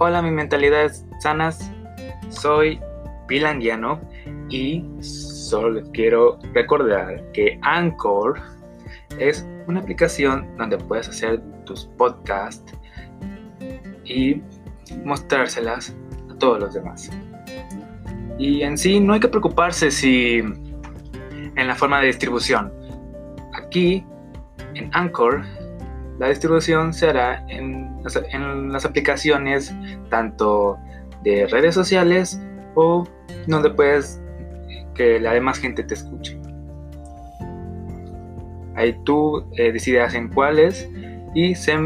Hola, mi mentalidades sanas. Soy Pilanguiano y solo quiero recordar que Anchor es una aplicación donde puedes hacer tus podcasts y mostrárselas a todos los demás. Y en sí no hay que preocuparse si en la forma de distribución. Aquí en Anchor la distribución se hará en las, aplicaciones tanto de redes sociales o donde puedes que la demás gente te escuche. Ahí tú eh, decidirás en cuáles y se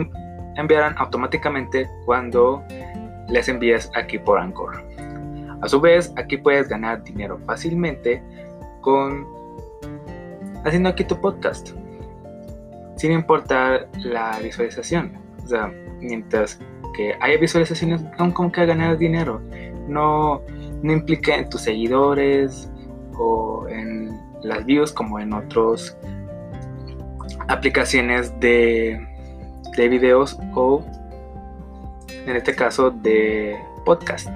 enviarán automáticamente cuando les envíes aquí por Anchor. A su vez, aquí puedes ganar dinero fácilmente con haciendo aquí tu podcast sin importar la visualización. O sea, mientras que haya visualizaciones, aún como que ganar dinero. No, no implica en tus seguidores o en las views como en otras aplicaciones de, de videos o en este caso de podcast.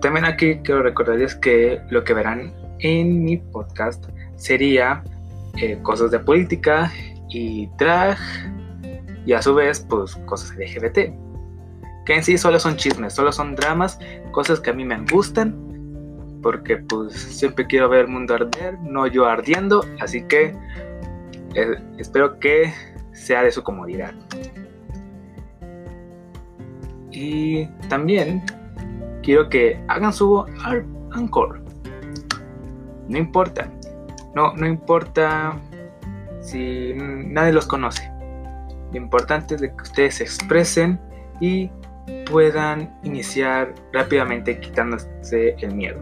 También aquí quiero recordarles que lo que verán en mi podcast sería eh, cosas de política y drag y a su vez pues cosas LGBT que en sí solo son chismes, solo son dramas, cosas que a mí me gustan porque pues siempre quiero ver el mundo arder, no yo ardiendo, así que eh, espero que sea de su comodidad. Y también quiero que hagan su Anchor. No importa, no, no importa si nadie los conoce. Lo importante es que ustedes se expresen y puedan iniciar rápidamente quitándose el miedo.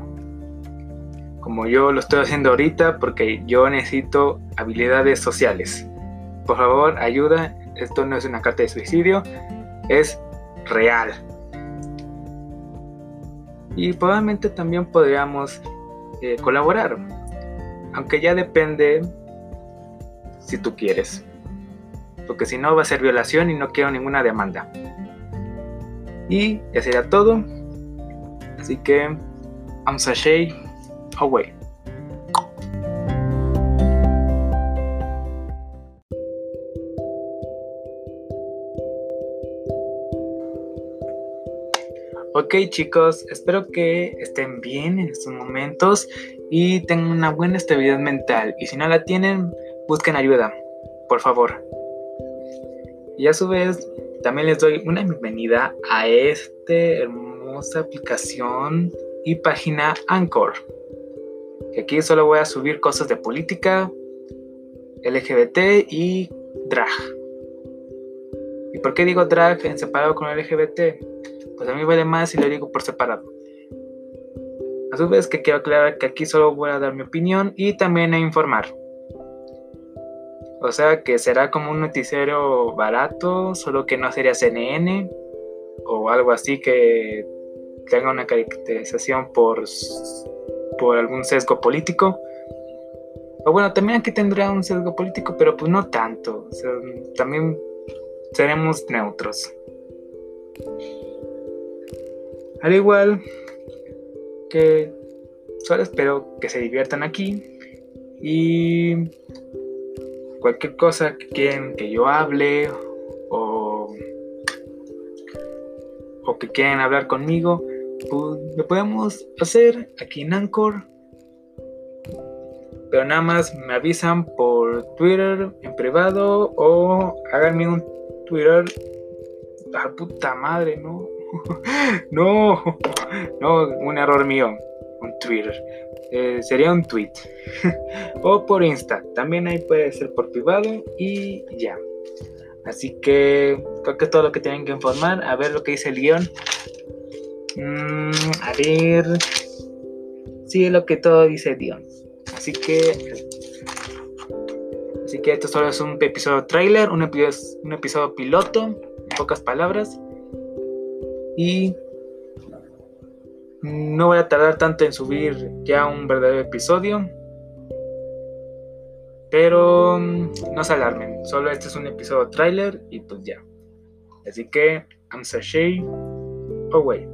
Como yo lo estoy haciendo ahorita porque yo necesito habilidades sociales. Por favor, ayuda. Esto no es una carta de suicidio, es real. Y probablemente también podríamos eh, colaborar aunque ya depende si tú quieres. Porque si no va a ser violación y no quiero ninguna demanda. Y ya sería todo. Así que I'm sashay away. Ok chicos, espero que estén bien en estos momentos y tengan una buena estabilidad mental. Y si no la tienen, busquen ayuda, por favor. Y a su vez, también les doy una bienvenida a esta hermosa aplicación y página Anchor. Que aquí solo voy a subir cosas de política, LGBT y drag. ¿Y por qué digo drag en separado con LGBT? Pues a mí vale más si lo digo por separado. A su vez que quiero aclarar que aquí solo voy a dar mi opinión y también a informar. O sea que será como un noticiero barato, solo que no sería CNN o algo así que tenga una caracterización por, por algún sesgo político. O bueno, también aquí tendrá un sesgo político, pero pues no tanto. también seremos neutros. Al igual que solo espero que se diviertan aquí y cualquier cosa que quieran que yo hable o, o que quieran hablar conmigo, pues lo podemos hacer aquí en Anchor. Pero nada más me avisan por Twitter en privado o háganme un Twitter. A puta madre, ¿no? no, no, un error mío. Un Twitter. Eh, sería un tweet. o por Insta. También ahí puede ser por privado y ya. Así que creo que todo lo que tienen que informar. A ver lo que dice el guion. Mm, a ver. Sí, lo que todo dice el guion. Así que. Así que esto solo es un episodio trailer, un episodio, un episodio piloto, en pocas palabras. Y no voy a tardar tanto en subir ya un verdadero episodio. Pero mm, no se alarmen, solo este es un episodio trailer y pues ya. Así que, I'm sashay away.